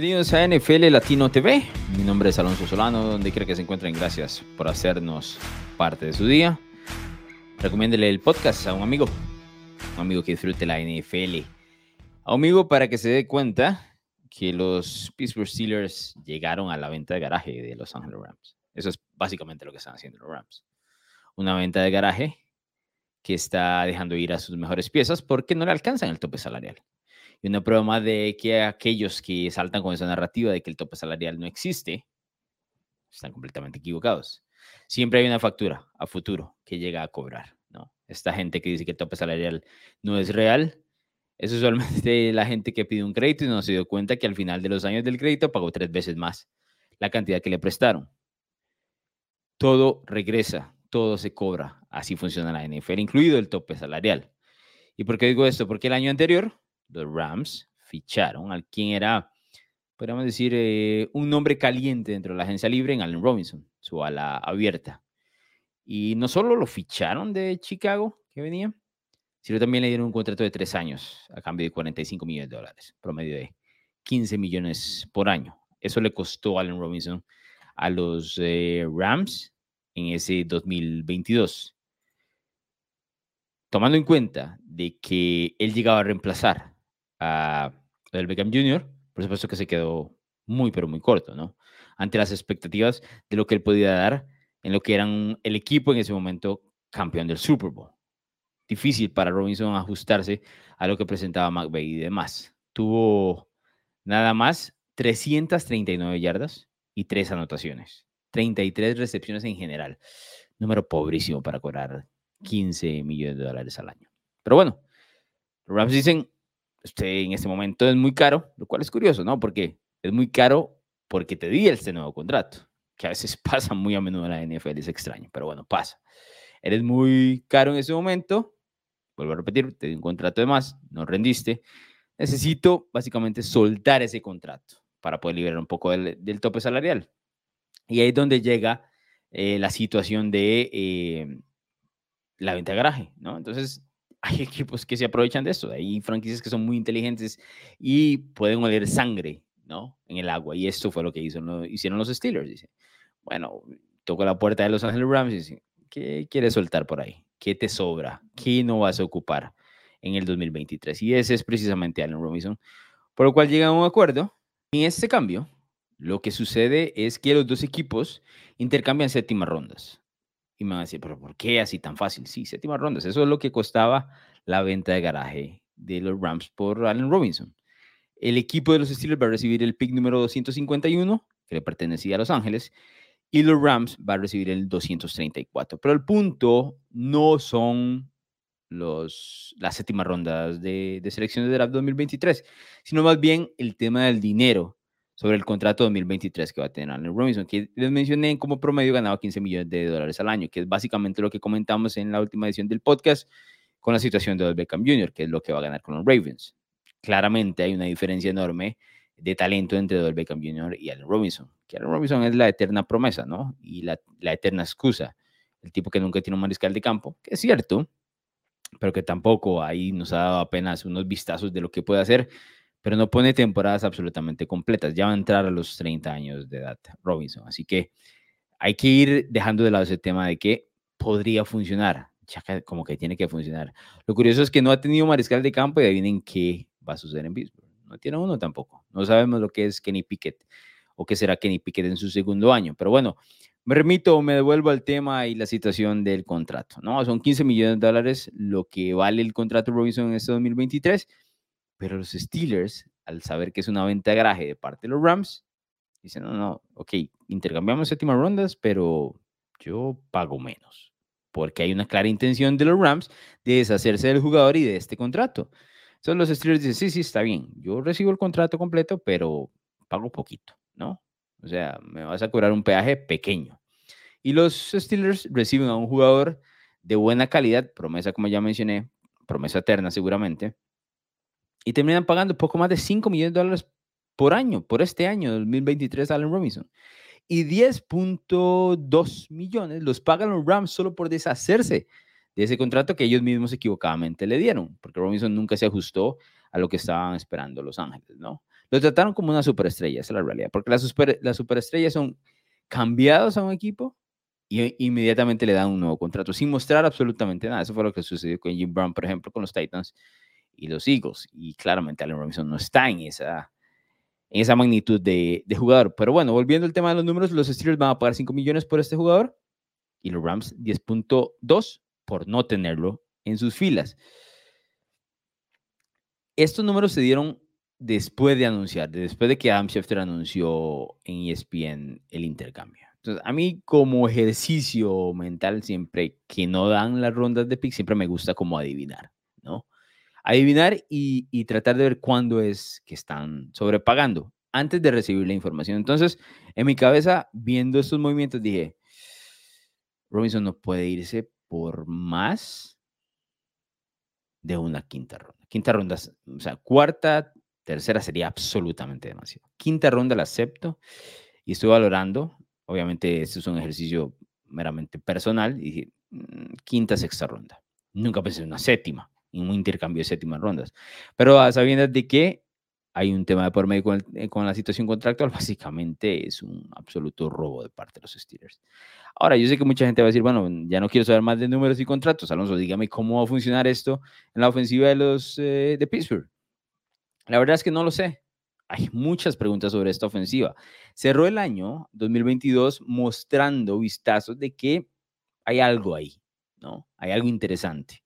Bienvenidos a NFL Latino TV. Mi nombre es Alonso Solano, donde quiera que se encuentren. Gracias por hacernos parte de su día. Recomiéndele el podcast a un amigo, un amigo que disfrute la NFL. A un amigo para que se dé cuenta que los Pittsburgh Steelers llegaron a la venta de garaje de Los Angeles Rams. Eso es básicamente lo que están haciendo los Rams. Una venta de garaje que está dejando ir a sus mejores piezas porque no le alcanzan el tope salarial. Y una prueba más de que aquellos que saltan con esa narrativa de que el tope salarial no existe, están completamente equivocados. Siempre hay una factura a futuro que llega a cobrar, ¿no? Esta gente que dice que el tope salarial no es real, es solamente la gente que pide un crédito y no se dio cuenta que al final de los años del crédito pagó tres veces más la cantidad que le prestaron. Todo regresa, todo se cobra. Así funciona la NFL, incluido el tope salarial. ¿Y por qué digo esto? Porque el año anterior los Rams ficharon al quien era, podríamos decir, eh, un nombre caliente dentro de la agencia libre en Allen Robinson, su ala abierta. Y no solo lo ficharon de Chicago, que venía, sino también le dieron un contrato de tres años a cambio de 45 millones de dólares, promedio de 15 millones por año. Eso le costó Allen Robinson a los eh, Rams en ese 2022. Tomando en cuenta de que él llegaba a reemplazar a el Beckham Jr., por supuesto que se quedó muy, pero muy corto, ¿no? Ante las expectativas de lo que él podía dar en lo que eran el equipo en ese momento campeón del Super Bowl. Difícil para Robinson ajustarse a lo que presentaba McVeigh y demás. Tuvo nada más 339 yardas y tres anotaciones. 33 recepciones en general. Número pobrísimo para cobrar 15 millones de dólares al año. Pero bueno, los Rams dicen, en este momento es muy caro, lo cual es curioso, ¿no? Porque es muy caro porque te di este nuevo contrato, que a veces pasa muy a menudo en la NFL, es extraño, pero bueno, pasa. Eres muy caro en ese momento, vuelvo a repetir, te di un contrato de más, no rendiste, necesito básicamente soltar ese contrato para poder liberar un poco del, tope salarial. Y ahí es donde llega eh, la situación de eh, la venta de garaje, ¿no? Entonces, hay equipos que se aprovechan de esto. Hay franquicias que son muy inteligentes y pueden oler sangre, ¿no? En el agua. Y esto fue lo que hizo, hicieron los Steelers. Dice, bueno, toco la puerta de Los Ángeles Rams y dice, ¿qué quieres soltar por ahí? ¿Qué te sobra? ¿Qué no vas a ocupar en el 2023? Y ese es precisamente Allen Robinson. Por lo cual llegan a un acuerdo. En este cambio, lo que sucede es que los dos equipos intercambian séptimas rondas. Y me van a decir, pero ¿por qué así tan fácil? Sí, séptimas rondas. Eso es lo que costaba la venta de garaje de los Rams por Allen Robinson. El equipo de los Steelers va a recibir el pick número 251, que le pertenecía a Los Ángeles, y los Rams va a recibir el 234. Pero el punto no son los, las séptimas rondas de, de selección de draft 2023, sino más bien el tema del dinero sobre el contrato 2023 que va a tener Allen Robinson, que les mencioné como promedio ganaba 15 millones de dólares al año, que es básicamente lo que comentamos en la última edición del podcast con la situación de Odell Beckham Jr., que es lo que va a ganar con los Ravens. Claramente hay una diferencia enorme de talento entre Odell Beckham Jr. y Allen Robinson, que Allen Robinson es la eterna promesa, ¿no? Y la, la eterna excusa, el tipo que nunca tiene un mariscal de campo, que es cierto, pero que tampoco ahí nos ha dado apenas unos vistazos de lo que puede hacer pero no pone temporadas absolutamente completas. Ya va a entrar a los 30 años de edad Robinson. Así que hay que ir dejando de lado ese tema de que podría funcionar, ya como que tiene que funcionar. Lo curioso es que no ha tenido mariscal de campo y adivinen qué va a suceder en Pittsburgh. No tiene uno tampoco. No sabemos lo que es Kenny Pickett o qué será Kenny Pickett en su segundo año. Pero bueno, me remito, me devuelvo al tema y la situación del contrato. ¿no? Son 15 millones de dólares lo que vale el contrato Robinson en este 2023 pero los Steelers, al saber que es una venta de garaje de parte de los Rams, dicen, no, no, ok, intercambiamos séptimas rondas, pero yo pago menos. Porque hay una clara intención de los Rams de deshacerse del jugador y de este contrato. Entonces los Steelers dicen, sí, sí, está bien, yo recibo el contrato completo, pero pago poquito, ¿no? O sea, me vas a cobrar un peaje pequeño. Y los Steelers reciben a un jugador de buena calidad, promesa como ya mencioné, promesa eterna seguramente, y terminan pagando poco más de 5 millones de dólares por año, por este año, 2023, Allen Robinson. Y 10.2 millones los pagan los Rams solo por deshacerse de ese contrato que ellos mismos equivocadamente le dieron, porque Robinson nunca se ajustó a lo que estaban esperando Los Ángeles, ¿no? Lo trataron como una superestrella, esa es la realidad, porque las, super, las superestrellas son cambiados a un equipo y inmediatamente le dan un nuevo contrato sin mostrar absolutamente nada. Eso fue lo que sucedió con Jim Brown, por ejemplo, con los Titans y los Eagles. Y claramente Allen Robinson no está en esa, en esa magnitud de, de, jugador. Pero bueno, volviendo al tema de los números, los Steelers van a pagar 5 millones por este jugador y los Rams 10.2 por no tenerlo en sus filas. Estos números se dieron después de anunciar, después de que Adam Schefter anunció en ESPN el intercambio. Entonces, a mí como ejercicio mental, siempre que no dan las rondas de pick, siempre me gusta como adivinar. Adivinar y, y tratar de ver cuándo es que están sobrepagando antes de recibir la información. Entonces, en mi cabeza, viendo estos movimientos, dije, Robinson no puede irse por más de una quinta ronda. Quinta ronda, o sea, cuarta, tercera sería absolutamente demasiado. Quinta ronda la acepto y estoy valorando Obviamente, este es un ejercicio meramente personal. Y dije, mm, quinta, sexta ronda. Nunca pensé en una séptima, en un intercambio de séptimas rondas. Pero a sabiendas de que hay un tema de por medio con, eh, con, la situación contractual, básicamente es un absoluto robo de parte de los Steelers. Ahora, yo sé que mucha gente va a decir, bueno, ya no quiero saber más de números y contratos. Alonso, dígame cómo va a funcionar esto en la ofensiva de los eh, de Pittsburgh. La verdad es que no lo sé hay muchas preguntas sobre esta ofensiva. Cerró el año 2022 mostrando vistazos de que hay algo ahí, ¿no? Hay algo interesante.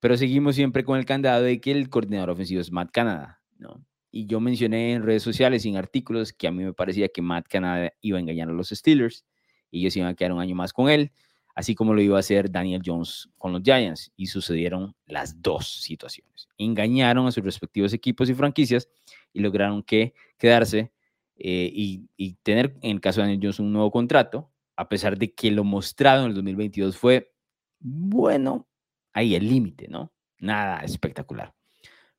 Pero seguimos siempre con el candado de que el coordinador ofensivo es Matt Canada, ¿no? Y yo mencioné en redes sociales y en artículos que a mí me parecía que Matt Canada iba a engañar a los Steelers y ellos iban a quedar un año más con él, así como lo iba a hacer Daniel Jones con los Giants. Y sucedieron las dos situaciones. Engañaron a sus respectivos equipos y franquicias y lograron que quedarse eh, y, tener, en el caso de Daniel Jones, un nuevo contrato, a pesar de que lo mostrado en el 2022 fue, bueno, ahí el límite, ¿no? Nada espectacular.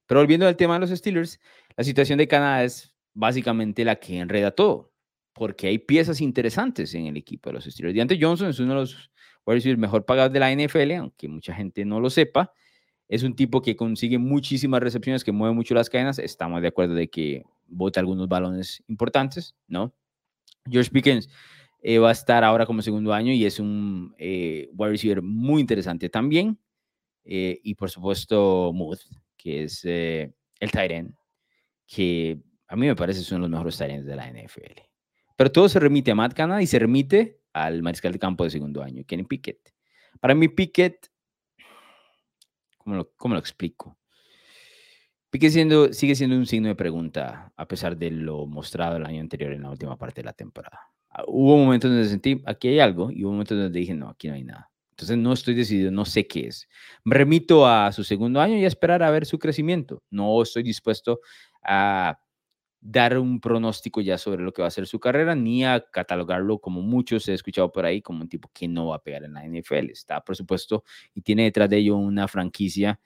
Pero volviendo al tema de los Steelers, la situación de Canadá es básicamente la que enreda todo, porque hay piezas interesantes en el equipo de los Steelers. Deontay Johnson es uno de los decir, mejor pagados de la NFL, aunque mucha gente no lo sepa, es un tipo que consigue muchísimas recepciones, que mueve mucho las cadenas. Estamos de acuerdo de que bota algunos balones importantes, ¿no? George Pickens eh, va a estar ahora como segundo año y es un eh, wide receiver muy interesante también. Eh, y por supuesto, Mood, que es el Tyrant, que a mí me parece es uno de los mejores Tyrants de la NFL. Pero todo se remite a Matt Canada y se remite al mariscal de campo de segundo año, Kenny Pickett. Para mí, Pickett ¿Cómo lo, explico? Pique siendo, sigue siendo un signo de pregunta a pesar de lo mostrado el año anterior en la última parte de la temporada. Ah, hubo momentos donde sentí, aquí hay algo, y hubo momentos donde dije, no, aquí no hay nada. Entonces no estoy decidido, no sé qué es. Me remito a su segundo año y a esperar a ver su crecimiento. No estoy dispuesto a dar un pronóstico ya sobre lo que va a ser su carrera, ni a catalogarlo como muchos he escuchado por ahí, como un tipo que no va a pegar en la NFL. Está, por supuesto, y tiene detrás de ello una franquicia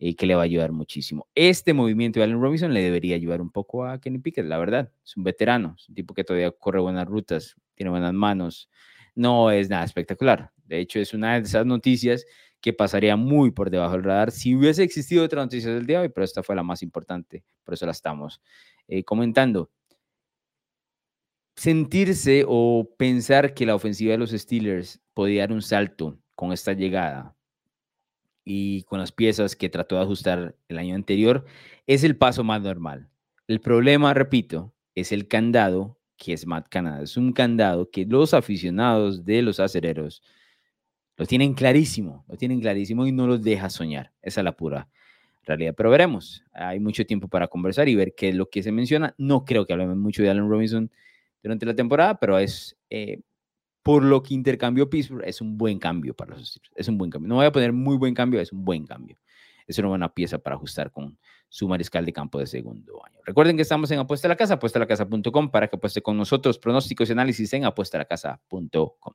eh, que le va a ayudar muchísimo. Este movimiento de Allen Robinson le debería ayudar un poco a Kenny Pickett, la verdad. Es un veterano, es un tipo que todavía corre buenas rutas, tiene buenas manos. No es nada espectacular. De hecho, es una de esas noticias que pasaría muy por debajo del radar si hubiese existido otra noticia del día de hoy, pero esta fue la más importante, por eso la estamos eh, comentando. Sentirse o pensar que la ofensiva de los Steelers podía dar un salto con esta llegada y con las piezas que trató de ajustar el año anterior es el paso más normal. El problema, repito, es el candado que es Matt Canada. Es un candado que los aficionados de los acereros lo tienen clarísimo, lo tienen clarísimo y no los deja soñar. Esa es la pura realidad. Pero veremos, hay mucho tiempo para conversar y ver qué es lo que se menciona. No creo que hablemos mucho de Allen Robinson durante la temporada, pero es eh, por lo que intercambió Pittsburgh, es un buen cambio para los Steelers. Es un buen cambio. No voy a poner muy buen cambio, es un buen cambio. Es una buena pieza para ajustar con su mariscal de campo de segundo año. Recuerden que estamos en Apuesta a la Casa, apuestalacasa.com para que apueste con nosotros. Pronósticos y análisis en apuestalacasa.com.